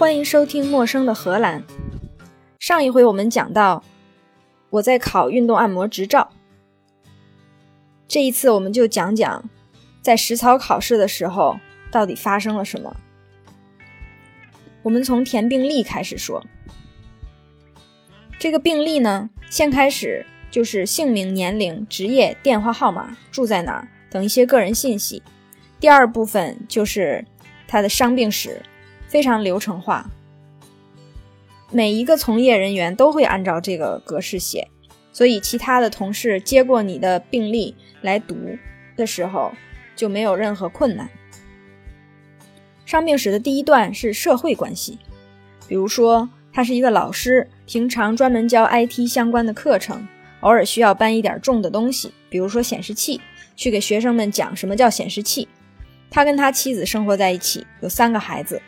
欢迎收听《陌生的荷兰》。上一回我们讲到我在考运动按摩执照，这一次我们就讲讲在实操考试的时候到底发生了什么。我们从填病历开始说。这个病历呢，先开始就是姓名、年龄、职业、电话号码、住在哪儿等一些个人信息。第二部分就是他的伤病史，非常流程化。每一个从业人员都会按照这个格式写，所以其他的同事接过你的病历来读的时候就没有任何困难。伤病史的第一段是社会关系，比如说。他是一个老师，平常专门教 IT 相关的课程，偶尔需要搬一点重的东西，比如说显示器，去给学生们讲什么叫显示器。他跟他妻子生活在一起，有三个孩子，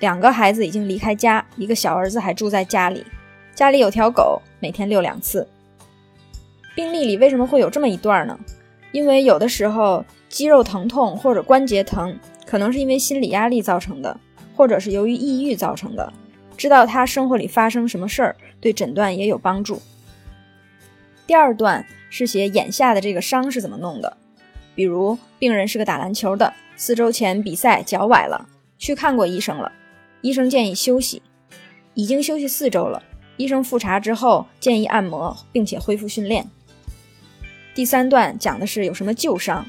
两个孩子已经离开家，一个小儿子还住在家里。家里有条狗，每天遛两次。病历里为什么会有这么一段呢？因为有的时候肌肉疼痛或者关节疼，可能是因为心理压力造成的，或者是由于抑郁造成的。知道他生活里发生什么事儿，对诊断也有帮助。第二段是写眼下的这个伤是怎么弄的，比如病人是个打篮球的，四周前比赛脚崴了，去看过医生了，医生建议休息，已经休息四周了，医生复查之后建议按摩，并且恢复训练。第三段讲的是有什么旧伤，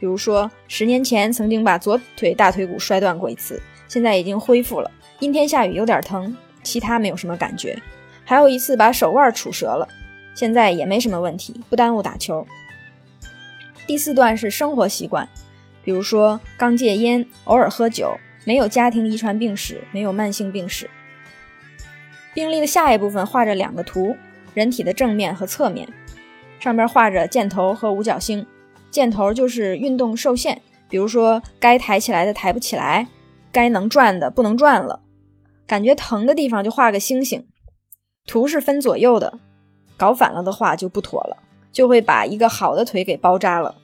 比如说十年前曾经把左腿大腿骨摔断过一次，现在已经恢复了。阴天下雨有点疼，其他没有什么感觉。还有一次把手腕杵折了，现在也没什么问题，不耽误打球。第四段是生活习惯，比如说刚戒烟，偶尔喝酒，没有家庭遗传病史，没有慢性病史。病历的下一部分画着两个图，人体的正面和侧面，上边画着箭头和五角星。箭头就是运动受限，比如说该抬起来的抬不起来，该能转的不能转了。感觉疼的地方就画个星星，图是分左右的，搞反了的话就不妥了，就会把一个好的腿给包扎了。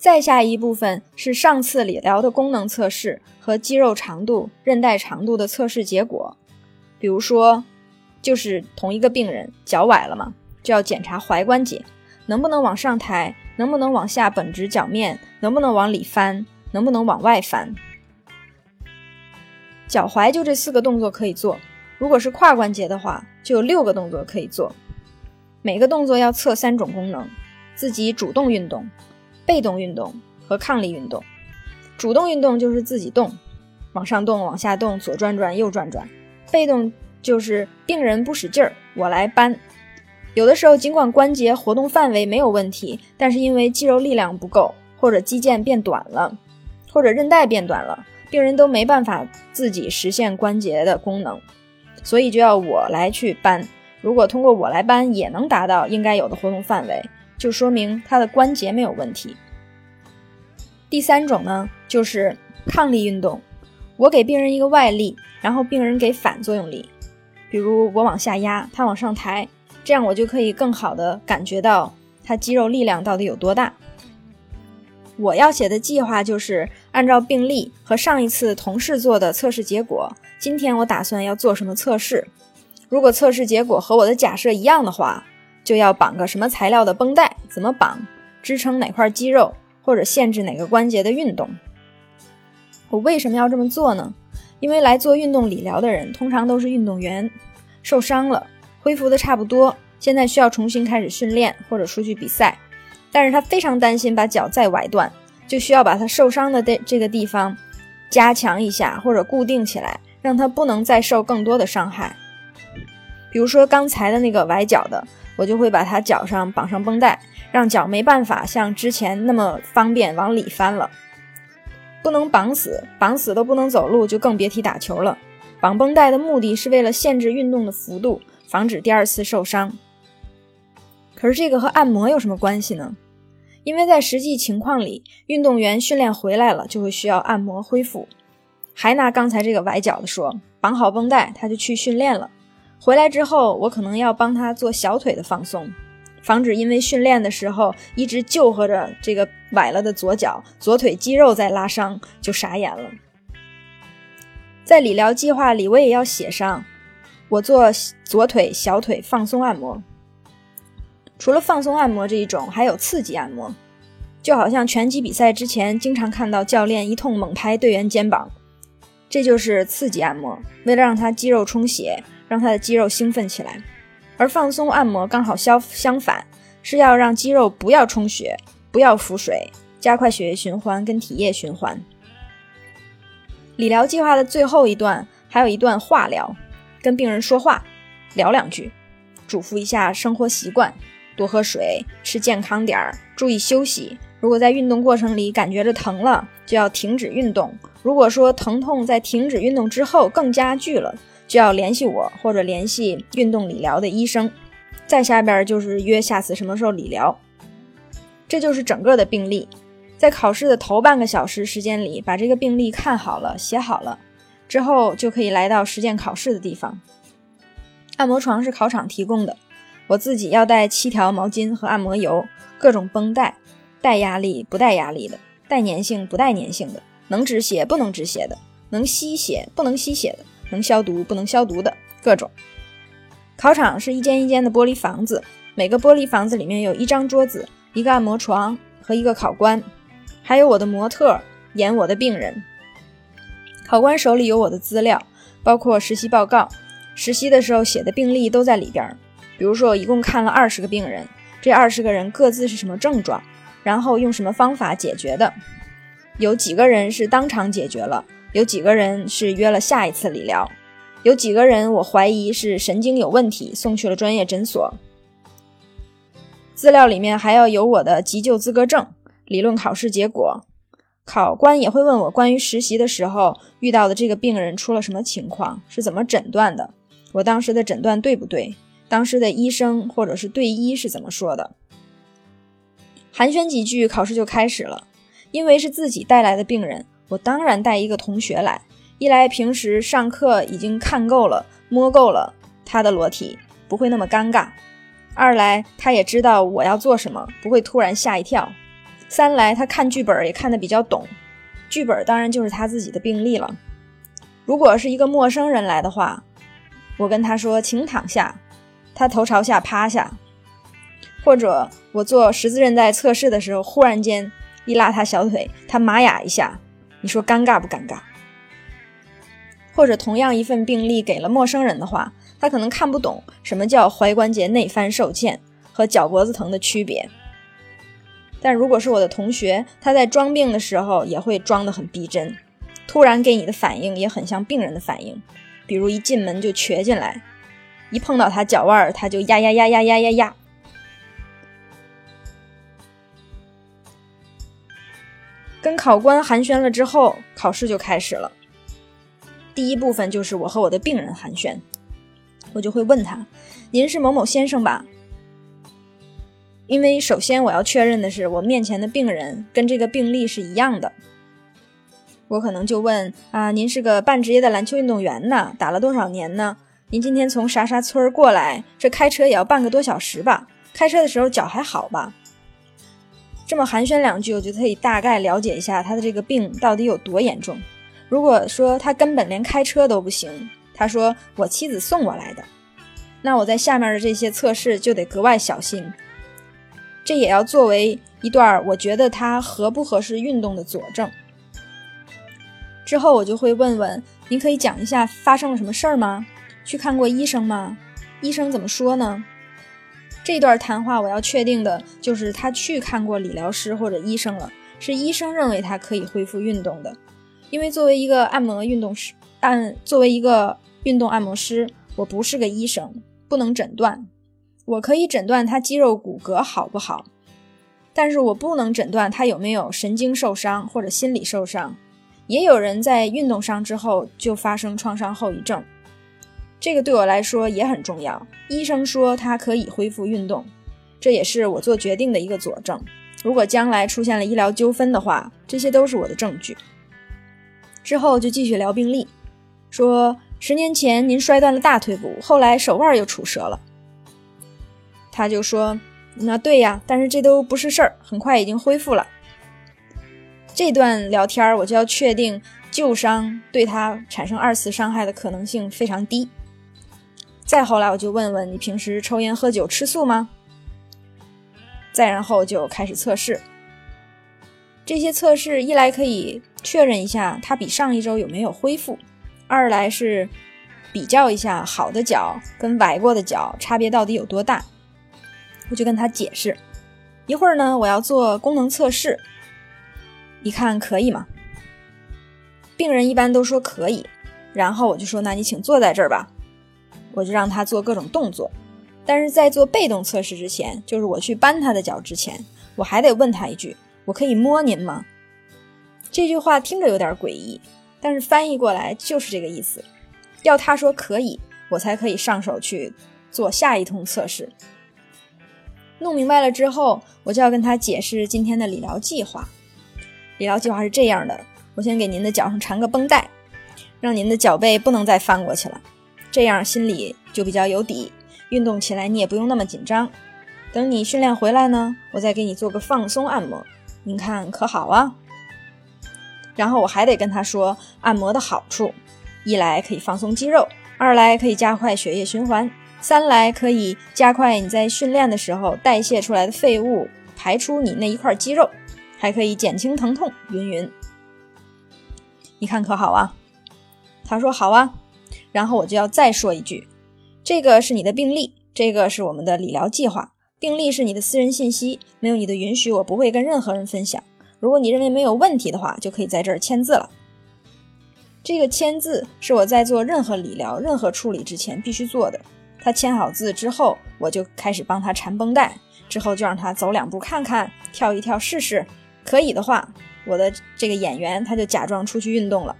再下一部分是上次理疗的功能测试和肌肉长度、韧带长度的测试结果。比如说，就是同一个病人脚崴了嘛，就要检查踝关节能不能往上抬，能不能往下绷直脚面，能不能往里翻，能不能往外翻。脚踝就这四个动作可以做，如果是胯关节的话，就有六个动作可以做。每个动作要测三种功能：自己主动运动、被动运动和抗力运动。主动运动就是自己动，往上动、往下动、左转转、右转转；被动就是病人不使劲儿，我来搬。有的时候尽管关节活动范围没有问题，但是因为肌肉力量不够，或者肌腱变短了，或者韧带变短了。病人都没办法自己实现关节的功能，所以就要我来去搬。如果通过我来搬也能达到应该有的活动范围，就说明他的关节没有问题。第三种呢，就是抗力运动。我给病人一个外力，然后病人给反作用力，比如我往下压，他往上抬，这样我就可以更好的感觉到他肌肉力量到底有多大。我要写的计划就是按照病例和上一次同事做的测试结果，今天我打算要做什么测试。如果测试结果和我的假设一样的话，就要绑个什么材料的绷带，怎么绑，支撑哪块肌肉，或者限制哪个关节的运动。我为什么要这么做呢？因为来做运动理疗的人通常都是运动员，受伤了，恢复的差不多，现在需要重新开始训练或者出去比赛。但是他非常担心把脚再崴断，就需要把他受伤的这这个地方加强一下或者固定起来，让他不能再受更多的伤害。比如说刚才的那个崴脚的，我就会把他脚上绑上绷带，让脚没办法像之前那么方便往里翻了。不能绑死，绑死都不能走路，就更别提打球了。绑绷带的目的是为了限制运动的幅度，防止第二次受伤。可是这个和按摩有什么关系呢？因为在实际情况里，运动员训练回来了就会需要按摩恢复。还拿刚才这个崴脚的说，绑好绷带他就去训练了，回来之后我可能要帮他做小腿的放松，防止因为训练的时候一直就合着这个崴了的左脚，左腿肌肉在拉伤就傻眼了。在理疗计划里，我也要写上我做左腿、小腿放松按摩。除了放松按摩这一种，还有刺激按摩，就好像拳击比赛之前经常看到教练一通猛拍队员肩膀，这就是刺激按摩，为了让他肌肉充血，让他的肌肉兴奋起来。而放松按摩刚好相相反，是要让肌肉不要充血，不要浮水，加快血液循环跟体液循环。理疗计划的最后一段还有一段话疗，跟病人说话，聊两句，嘱咐一下生活习惯。多喝水，吃健康点儿，注意休息。如果在运动过程里感觉着疼了，就要停止运动。如果说疼痛在停止运动之后更加剧了，就要联系我或者联系运动理疗的医生。再下边就是约下次什么时候理疗。这就是整个的病历。在考试的头半个小时时间里，把这个病历看好了、写好了之后，就可以来到实践考试的地方。按摩床是考场提供的。我自己要带七条毛巾和按摩油，各种绷带，带压力不带压力的，带粘性不带粘性的，能止血不能止血的，能吸血不能吸血的，能消毒不能消毒的各种。考场是一间一间的玻璃房子，每个玻璃房子里面有一张桌子、一个按摩床和一个考官，还有我的模特演我的病人。考官手里有我的资料，包括实习报告、实习的时候写的病历都在里边。比如说，我一共看了二十个病人，这二十个人各自是什么症状，然后用什么方法解决的？有几个人是当场解决了？有几个人是约了下一次理疗？有几个人我怀疑是神经有问题，送去了专业诊所？资料里面还要有我的急救资格证、理论考试结果。考官也会问我关于实习的时候遇到的这个病人出了什么情况，是怎么诊断的？我当时的诊断对不对？当时的医生或者是队医是怎么说的？寒暄几句，考试就开始了。因为是自己带来的病人，我当然带一个同学来。一来平时上课已经看够了、摸够了他的裸体，不会那么尴尬；二来他也知道我要做什么，不会突然吓一跳；三来他看剧本也看得比较懂，剧本当然就是他自己的病历了。如果是一个陌生人来的话，我跟他说：“请躺下。”他头朝下趴下，或者我做十字韧带测试的时候，忽然间一拉他小腿，他麻哑一下，你说尴尬不尴尬？或者同样一份病历给了陌生人的话，他可能看不懂什么叫踝关节内翻受限和脚脖子疼的区别。但如果是我的同学，他在装病的时候也会装得很逼真，突然给你的反应也很像病人的反应，比如一进门就瘸进来。一碰到他脚腕儿，他就呀呀呀呀呀呀呀。跟考官寒暄了之后，考试就开始了。第一部分就是我和我的病人寒暄，我就会问他：“您是某某先生吧？”因为首先我要确认的是，我面前的病人跟这个病例是一样的。我可能就问：“啊，您是个半职业的篮球运动员呢？打了多少年呢？”您今天从啥啥村过来？这开车也要半个多小时吧？开车的时候脚还好吧？这么寒暄两句，我就可以大概了解一下他的这个病到底有多严重。如果说他根本连开车都不行，他说我妻子送我来的，那我在下面的这些测试就得格外小心。这也要作为一段我觉得他合不合适运动的佐证。之后我就会问问，您可以讲一下发生了什么事儿吗？去看过医生吗？医生怎么说呢？这段谈话我要确定的就是他去看过理疗师或者医生了，是医生认为他可以恢复运动的。因为作为一个按摩运动师，按作为一个运动按摩师，我不是个医生，不能诊断。我可以诊断他肌肉骨骼好不好，但是我不能诊断他有没有神经受伤或者心理受伤。也有人在运动伤之后就发生创伤后遗症。这个对我来说也很重要。医生说他可以恢复运动，这也是我做决定的一个佐证。如果将来出现了医疗纠纷的话，这些都是我的证据。之后就继续聊病历，说十年前您摔断了大腿骨，后来手腕又杵折了。他就说：“那对呀，但是这都不是事儿，很快已经恢复了。”这段聊天我就要确定旧伤对他产生二次伤害的可能性非常低。再后来，我就问问你平时抽烟、喝酒、吃素吗？再然后就开始测试。这些测试一来可以确认一下他比上一周有没有恢复，二来是比较一下好的脚跟崴过的脚差别到底有多大。我就跟他解释。一会儿呢，我要做功能测试，一看可以吗？病人一般都说可以，然后我就说：“那你请坐在这儿吧。”我就让他做各种动作，但是在做被动测试之前，就是我去搬他的脚之前，我还得问他一句：“我可以摸您吗？”这句话听着有点诡异，但是翻译过来就是这个意思。要他说可以，我才可以上手去做下一通测试。弄明白了之后，我就要跟他解释今天的理疗计划。理疗计划是这样的：我先给您的脚上缠个绷带，让您的脚背不能再翻过去了，这样心里就比较有底，运动起来你也不用那么紧张。等你训练回来呢，我再给你做个放松按摩，您看可好啊？然后我还得跟他说按摩的好处：一来可以放松肌肉，二来可以加快血液循环。三来可以加快你在训练的时候代谢出来的废物排出你那一块肌肉，还可以减轻疼痛，云云。你看可好啊？他说好啊。然后我就要再说一句，这个是你的病历，这个是我们的理疗计划。病历是你的私人信息，没有你的允许，我不会跟任何人分享。如果你认为没有问题的话，就可以在这儿签字了。这个签字是我在做任何理疗、任何处理之前必须做的。他签好字之后，我就开始帮他缠绷带，之后就让他走两步看看，跳一跳试试。可以的话，我的这个演员他就假装出去运动了，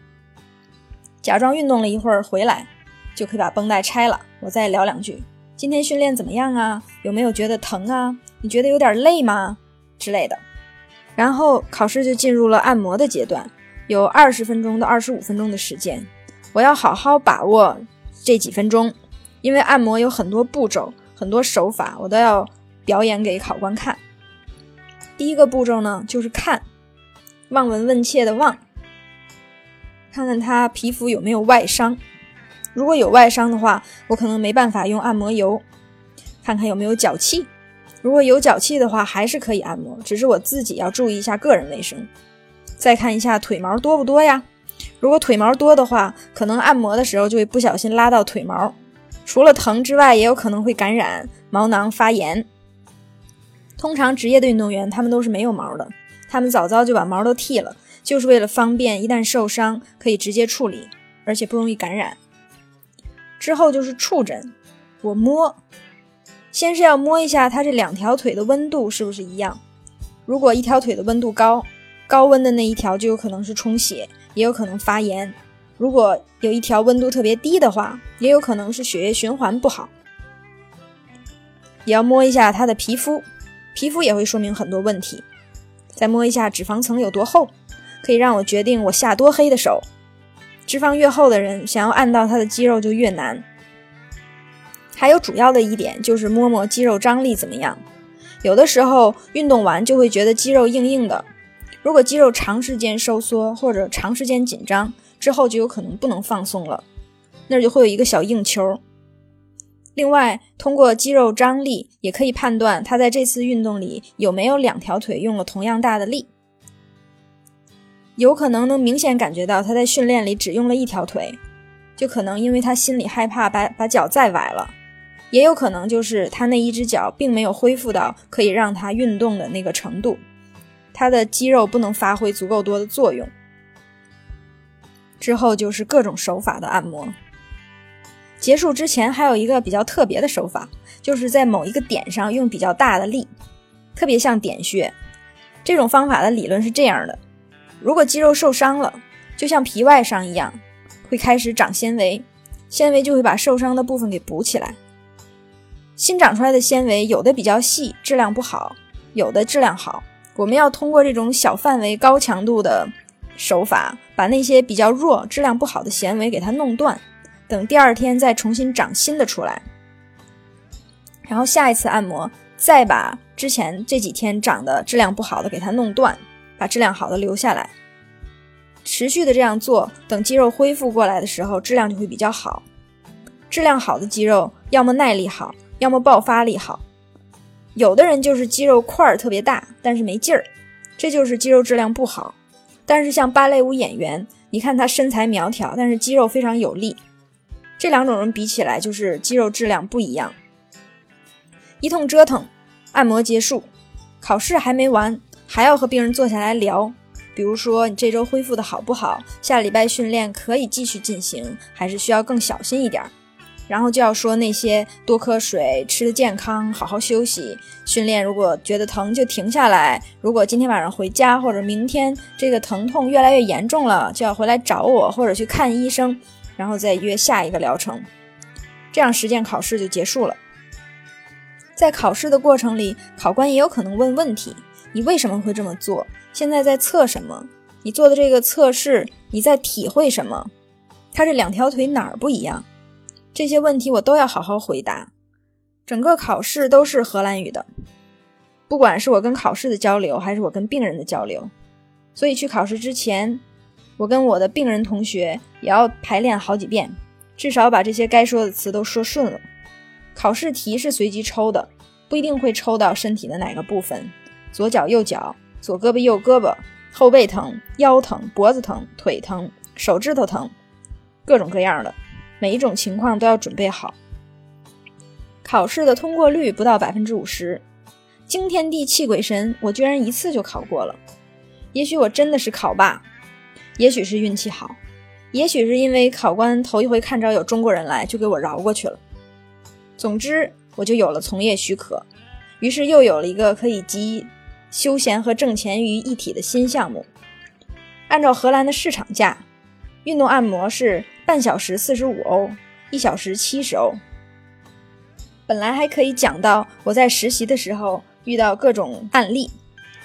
假装运动了一会儿回来，就可以把绷带拆了。我再聊两句，今天训练怎么样啊？有没有觉得疼啊？你觉得有点累吗？之类的。然后考试就进入了按摩的阶段，有二十分钟到二十五分钟的时间，我要好好把握这几分钟。因为按摩有很多步骤、很多手法，我都要表演给考官看。第一个步骤呢，就是看，望闻问切的望，看看他皮肤有没有外伤。如果有外伤的话，我可能没办法用按摩油。看看有没有脚气，如果有脚气的话，还是可以按摩，只是我自己要注意一下个人卫生。再看一下腿毛多不多呀？如果腿毛多的话，可能按摩的时候就会不小心拉到腿毛。除了疼之外，也有可能会感染毛囊发炎。通常职业的运动员，他们都是没有毛的，他们早早就把毛都剃了，就是为了方便一旦受伤可以直接处理，而且不容易感染。之后就是触诊，我摸，先是要摸一下他这两条腿的温度是不是一样。如果一条腿的温度高，高温的那一条就有可能是充血，也有可能发炎。如果有一条温度特别低的话，也有可能是血液循环不好。也要摸一下他的皮肤，皮肤也会说明很多问题。再摸一下脂肪层有多厚，可以让我决定我下多黑的手。脂肪越厚的人，想要按到他的肌肉就越难。还有主要的一点就是摸摸肌肉张力怎么样。有的时候运动完就会觉得肌肉硬硬的，如果肌肉长时间收缩或者长时间紧张。之后就有可能不能放松了，那儿就会有一个小硬球。另外，通过肌肉张力也可以判断他在这次运动里有没有两条腿用了同样大的力。有可能能明显感觉到他在训练里只用了一条腿，就可能因为他心里害怕把把脚再崴了；也有可能就是他那一只脚并没有恢复到可以让他运动的那个程度，他的肌肉不能发挥足够多的作用。之后就是各种手法的按摩。结束之前还有一个比较特别的手法，就是在某一个点上用比较大的力，特别像点穴。这种方法的理论是这样的：如果肌肉受伤了，就像皮外伤一样，会开始长纤维，纤维就会把受伤的部分给补起来。新长出来的纤维有的比较细，质量不好；有的质量好。我们要通过这种小范围、高强度的。手法把那些比较弱、质量不好的纤维给它弄断，等第二天再重新长新的出来。然后下一次按摩，再把之前这几天长的质量不好的给它弄断，把质量好的留下来。持续的这样做，等肌肉恢复过来的时候，质量就会比较好。质量好的肌肉，要么耐力好，要么爆发力好。有的人就是肌肉块儿特别大，但是没劲儿，这就是肌肉质量不好。但是像芭蕾舞演员，你看他身材苗条，但是肌肉非常有力。这两种人比起来，就是肌肉质量不一样。一通折腾，按摩结束，考试还没完，还要和病人坐下来聊。比如说，你这周恢复的好不好？下礼拜训练可以继续进行，还是需要更小心一点？然后就要说那些多喝水、吃的健康、好好休息。训练如果觉得疼就停下来。如果今天晚上回家或者明天这个疼痛越来越严重了，就要回来找我或者去看医生，然后再约下一个疗程。这样实践考试就结束了。在考试的过程里，考官也有可能问问题：你为什么会这么做？现在在测什么？你做的这个测试，你在体会什么？他这两条腿哪儿不一样？这些问题我都要好好回答。整个考试都是荷兰语的，不管是我跟考试的交流，还是我跟病人的交流。所以去考试之前，我跟我的病人同学也要排练好几遍，至少把这些该说的词都说顺了。考试题是随机抽的，不一定会抽到身体的哪个部分，左脚、右脚，左胳膊、右胳膊，后背疼、腰疼、脖子疼、腿疼、手指头疼，各种各样的，每一种情况都要准备好。考试的通过率不到百分之五十，惊天地泣鬼神，我居然一次就考过了。也许我真的是考霸，也许是运气好，也许是因为考官头一回看着有中国人来，就给我饶过去了。总之，我就有了从业许可，于是又有了一个可以集休闲和挣钱于一体的新项目。按照荷兰的市场价，运动按摩是半小时四十五欧，一小时七十欧。本来还可以讲到我在实习的时候遇到各种案例，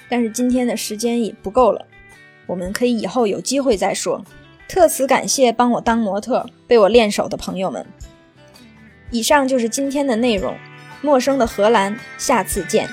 但是今天的时间也不够了，我们可以以后有机会再说。特此感谢帮我当模特、被我练手的朋友们。以上就是今天的内容，陌生的荷兰，下次见。